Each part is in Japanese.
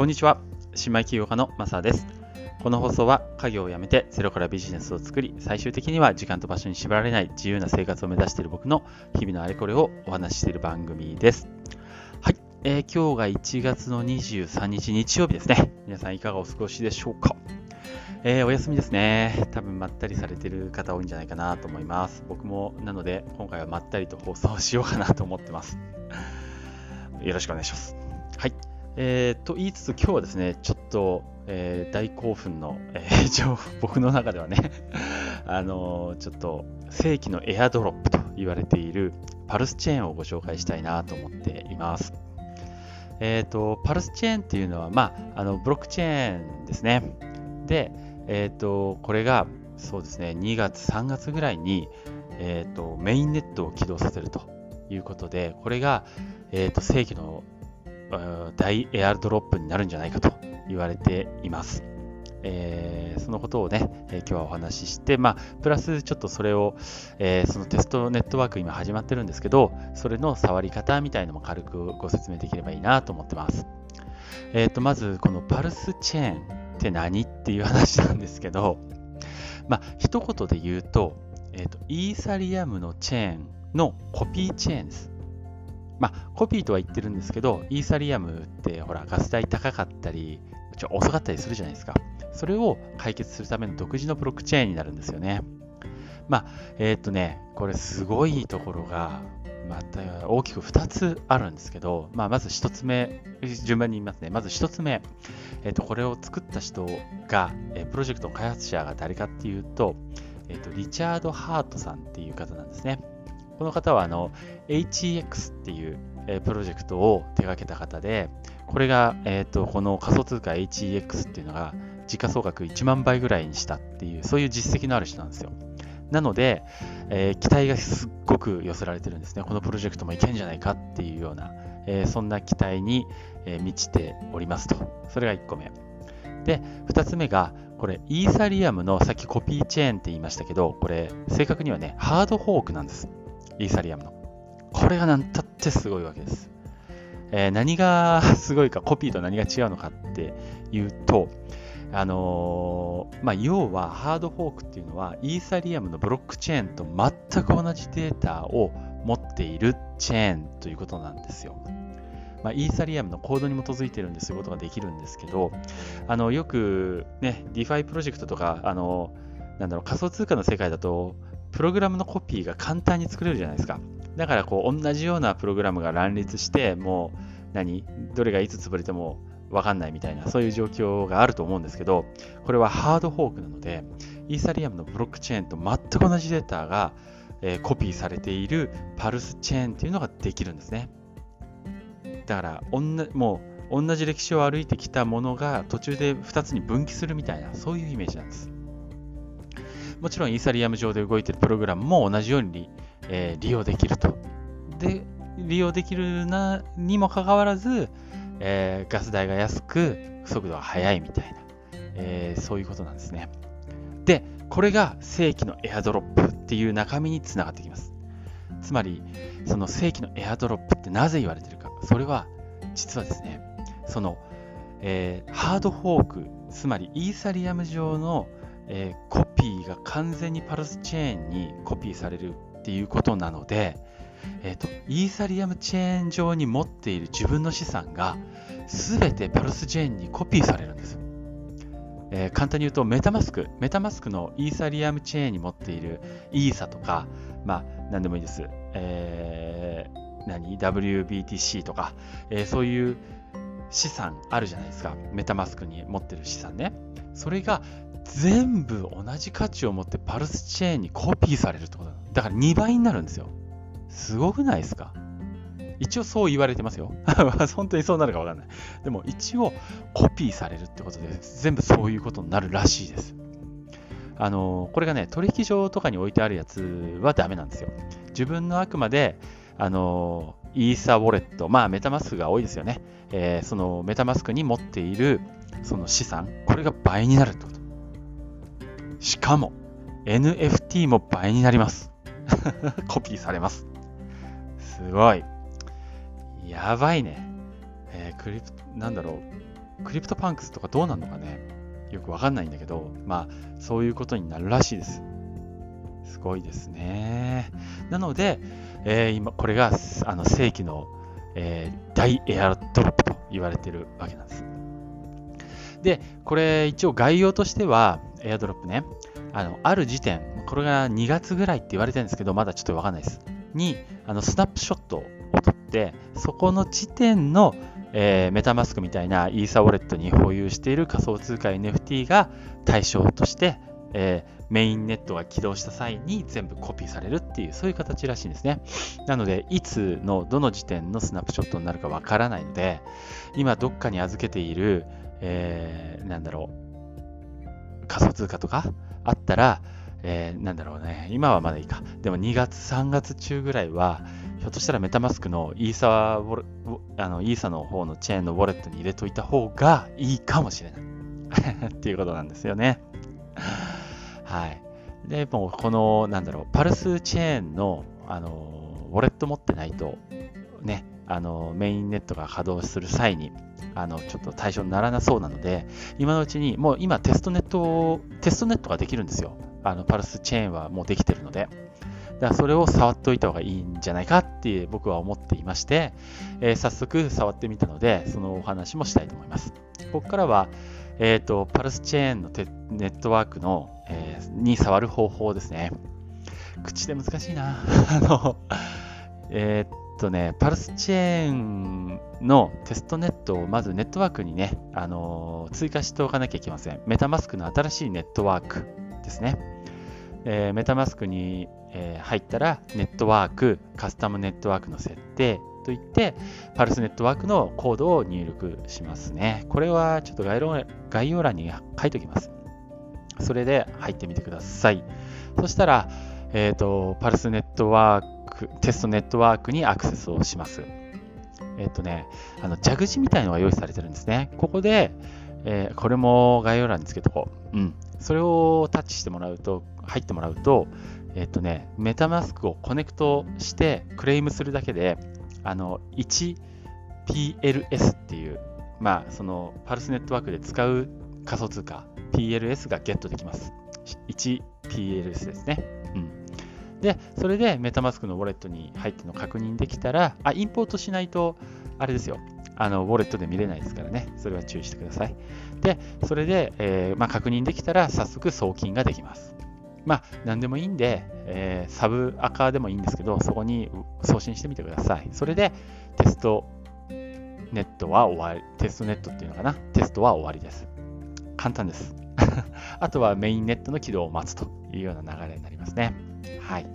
こんにちは。新米起業家のマサです。この放送は家業を辞めてゼロからビジネスを作り、最終的には時間と場所に縛られない自由な生活を目指している僕の日々のあれこれをお話ししている番組です。はい、えー、今日が1月の23日日曜日ですね。皆さんいかがお過ごしでしょうか？えー、お休みですね。多分まったりされてる方多いんじゃないかなと思います。僕もなので今回はまったりと放送しようかなと思ってます。よろしくお願いします。はい。えー、と言いつつ今日はですね、ちょっと、えー、大興奮の、えー、僕の中ではね あのー、ちょっと正規のエアドロップと言われているパルスチェーンをご紹介したいなと思っています。え、ー、と、パルスチェーンっていうのは、まあ、あのブロックチェーンですね。で、え、ー、と、これが、そうですね、2月、3月ぐらいに、え、ー、と、メインネットを起動させるということで、これが、えっ、と、正規の大エアドロップになるんじゃないかと言われています。えー、そのことをね、えー、今日はお話しして、まあ、プラスちょっとそれを、えー、そのテストネットワーク今始まってるんですけど、それの触り方みたいのも軽くご説明できればいいなと思ってます。えっ、と、まずこのパルスチェーンって何っていう話なんですけど、まあ、一言で言うと、えっ、と、イーサリアムのチェーンのコピーチェーンです。まあ、コピーとは言ってるんですけど、イーサリアムってほら、ガス代高かったり、ちょ遅かったりするじゃないですか。それを解決するための独自のブロックチェーンになるんですよね。まあ、えー、っとね、これすごいところが、また大きく2つあるんですけど、まあ、まず1つ目、順番に言いますね。まず1つ目、えー、っとこれを作った人が、えプロジェクトの開発者が誰かっていうと、えー、っとリチャード・ハートさんっていう方なんですね。この方はあの HEX っていう、え、プロジェクトを手掛けた方で、これが、えーと、この仮想通貨 HEX っていうのが時価総額1万倍ぐらいにしたっていう、そういう実績のある人なんですよ。なので、えー、期待がすっごく寄せられてるんですね。このプロジェクトもいけんじゃないかっていうような、えー、そんな期待に、え、満ちておりますと。それが1個目。で、2つ目が、これ、イーサリアムのさっきコピーチェーンって言いましたけど、これ、正確にはね、ハードフォークなんです。イーサリアムの。これが何たってすごいわけです。えー、何が すごいか、コピーと何が違うのかっていうと、あのー、まあ、要はハードフォークっていうのは、イーサリアムのブロックチェーンと全く同じデータを持っているチェーンということなんですよ。まあ、イーサリアムのコードに基づいてるんでそういうことができるんですけど、あのよくね、DeFi プロジェクトとか、あのなんだろう仮想通貨の世界だと、プログラムのコピーが簡単に作れるじゃないですか。だからこう同じようなプログラムが乱立して、もう何どれがいつ潰れてもわかんないみたいな、そういう状況があると思うんですけど、これはハードフォークなので、イーサリアムのブロックチェーンと全く同じデータが、えー、コピーされているパルスチェーンっていうのができるんですね。だから、おんなもう同じ歴史を歩いてきたものが途中で2つに分岐するみたいな、そういうイメージなんです。もちろんイーサリアム上で動いているプログラムも同じように、えー、利用できると。で、利用できるなにもかかわらず、えー、ガス代が安く、速度が速いみたいな、えー、そういうことなんですね。で、これが正規のエアドロップっていう中身につながってきます。つまり、その正規のエアドロップってなぜ言われてるか。それは、実はですね、その、えー、ハードフォーク、つまりイーサリアム上のえー、コピーが完全にパルスチェーンにコピーされるっていうことなので、えーと、イーサリアムチェーン上に持っている自分の資産が全てパルスチェーンにコピーされるんです。えー、簡単に言うとメタマスク、メタマスクのイーサリアムチェーンに持っているイーサとか、まあ何でもいいです。えー、何 ?WBTC とか、えー、そういう資産あるじゃないですか。メタマスクに持ってる資産ね。それが全部同じ価値を持ってパルスチェーンにコピーされるってことだから2倍になるんですよ。すごくないですか一応そう言われてますよ。本当にそうなるかわかんない。でも一応コピーされるってことで全部そういうことになるらしいです。あのこれがね、取引所とかに置いてあるやつはダメなんですよ。自分のあくまで、あのイーサウォレット、まあメタマスクが多いですよね。えー、そのメタマスクに持っているその資産、これが倍になるってこと。しかも、NFT も倍になります。コピーされます。すごい。やばいね。えー、クリプなんだろう。 CryptoPunks とかどうなるのかね、よくわかんないんだけど、まあ、そういうことになるらしいです。すごいですね。なので、えー、今、これがあの正規の、えー、大エアドロップと言われてるわけなんです。で、これ一応概要としては、エアドロップね、あの、ある時点、これが2月ぐらいって言われてるんですけど、まだちょっとわかんないです。に、あの、スナップショットを取って、そこの時点の、えー、メタマスクみたいなイーサウォレットに保有している仮想通貨 NFT が対象として、えー、メインネットが起動した際に全部コピーされるっていう、そういう形らしいんですね。なので、いつのどの時点のスナップショットになるかわからないので、今どっかに預けている、えー、なんだろう、仮想通貨とかあったら、えー、なんだろうね、今はまだいいか。でも2月、3月中ぐらいは、ひょっとしたらメタマスクのイーサウォあのイーサの方のチェーンのウォレットに入れといた方がいいかもしれない っていうことなんですよね。はい。で、もうこの、なんだろう、パルスチェーンの、あの、ウォレット持ってないと、ね、あの、メインネットが稼働する際に、あの、ちょっと対象にならなそうなので、今のうちに、もう今テストネット、テストネットができるんですよ。あの、パルスチェーンはもうできてるので。だからそれを触っておいた方がいいんじゃないかって僕は思っていまして、えー、早速触ってみたので、そのお話もしたいと思います。ここからは、えっ、ー、と、パルスチェーンのネットワークの、えー、に触る方法ですね。口で難しいな。あの、えっとね、パルスチェーンのテストネットをまずネットワークにね、あの追加しておかなきゃいけません。メタマスクの新しいネットワークですね。えー、メタマスクに、え、入ったら、ネットワーク、カスタムネットワークの設定といって、パルスネットワークのコードを入力しますね。これはちょっと概要概要欄に書いておきます。それで入ってみてください。そしたら、えっ、ー、と、パルスネットワーク、テストネットワークにアクセスをします。えっ、ー、とね、あの、蛇口みたいのが用意されてるんですね。ここで、えー、これも概要欄につけとこう。うん。それをタッチしてもらうと、入ってもらうと、えっ、とね、メタマスクをコネクトしてクレームするだけで、あの、1PLS っていう、まあ、その、パルスネットワークで使う仮想通貨、PLS がゲットできます。1PLS ですね。うん。で、それでメタマスクのウォレットに入っての確認できたら、あ、インポートしないと、あれですよ。あの、ウォレットで見れないですからね。それは注意してください。で、それで、えー、まあ、確認できたら、早速送金ができます。まあ、何でもいいんで、えー、サブアカでもいいんですけど、そこに送信してみてください。それで、テストネットは終わり、テストネットっていうのかな？テストは終わりです。簡単です。あとはメインネットの起動を待つというような流れになりますね。はい。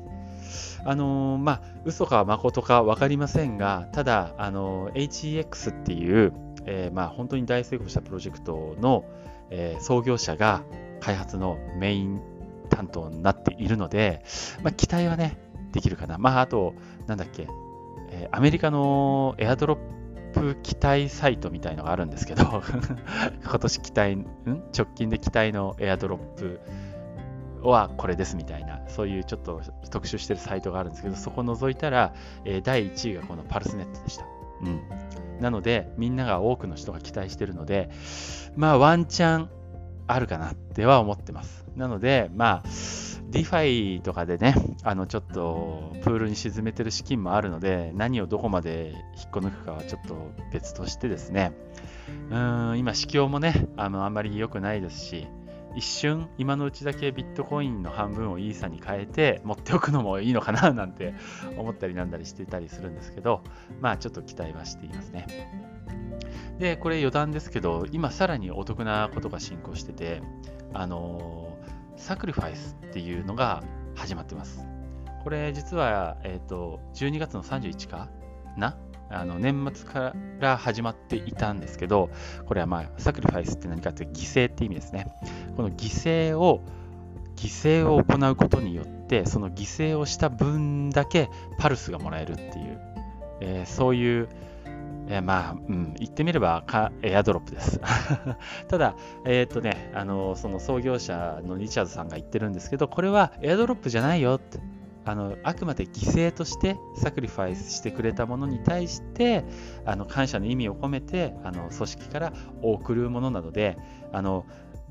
あのー、まあ、嘘か誠か分かりませんが、ただ、あのー、HEX っていう、えー、まあ、本当に大成功したプロジェクトの、え創業者が開発のメイン担当になっているので、まあ、期待はね、できるかな。まあ、あと、なんだっけ、え、アメリカのエアドロップ期待サイトみたいのがあるんですけど 今年期待、ん？直近で期待のエアドロップはこれですみたいな、そういうちょっと特集してるサイトがあるんですけど、そこを除いたら、え、第1位がこのパルスネットでした。うん。なので、みんなが多くの人が期待してるので、まあワンチャンあるかなっては思ってます。なので、まあ、 DeFi とかでね、あのちょっとプールに沈めてる資金もあるので、何をどこまで引っこ抜くかはちょっと別としてですね、うん今、市況もねあの、あんまり良くないですし、一瞬、今のうちだけビットコインの半分をイーサに変えて持っておくのもいいのかななんて思ったりなんだりしてたりするんですけど、まあちょっと期待はしていますね。で、これ余談ですけど、今さらにお得なことが進行してて、あのサクリファイスっていうのが始まってます。これ実は、えっ、ー、と、12月の31かな？あの年末から始まっていたんですけど、これはまあ、サクリファイスって何かって犠牲って意味ですね。この犠牲を、犠牲を行うことによって、その犠牲をした分だけパルスがもらえるっていう、えー、そういう、えー、まあ、うん、言ってみればかエアドロップです。ただ、えー、っとね、あの、その創業者のリチャードさんが言ってるんですけど、これはエアドロップじゃないよって。あのあくまで犠牲としてサクリファイスしてくれたものに対してあの感謝の意味を込めてあの組織から送るものなのであの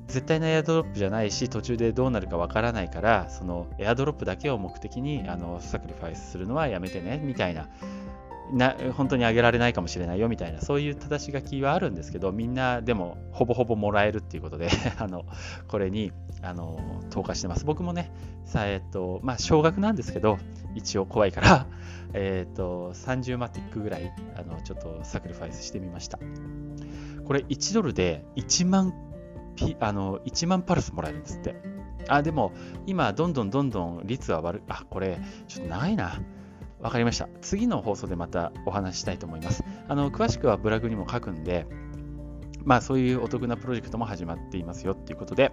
絶対なエアドロップじゃないし途中でどうなるかわからないからそのエアドロップだけを目的にあのサクリファイスするのはやめてねみたいなな本当にあげられないかもしれないよみたいなそういう正し書きはあるんですけどみんなでもほぼほぼもらえるっていうことで あのこれにあの投下してます。僕もねさえっとまあ少額なんですけど一応怖いから えっと30マティックぐらいあのちょっとサクリファイスしてみました。これ1ドルで1万ピあの1万パルスもらえるんですって。あでも今どんどんどんどん率は悪い。あこれちょっと長いな。わかりました。次の放送でまたお話ししたいと思います。あの詳しくはブログにも書くんで、まあそういうお得なプロジェクトも始まっていますよっていうことで、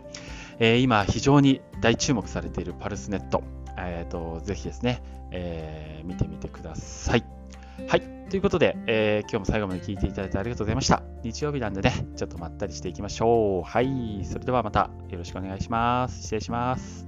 えー、今非常に大注目されているパルスネット、えーと、ぜひですね、えー、見てみてください。はい。ということで、えー、今日も最後まで聞いていただいてありがとうございました。日曜日なんでね、ちょっとまったりしていきましょう。はい。それではまたよろしくお願いします。失礼します。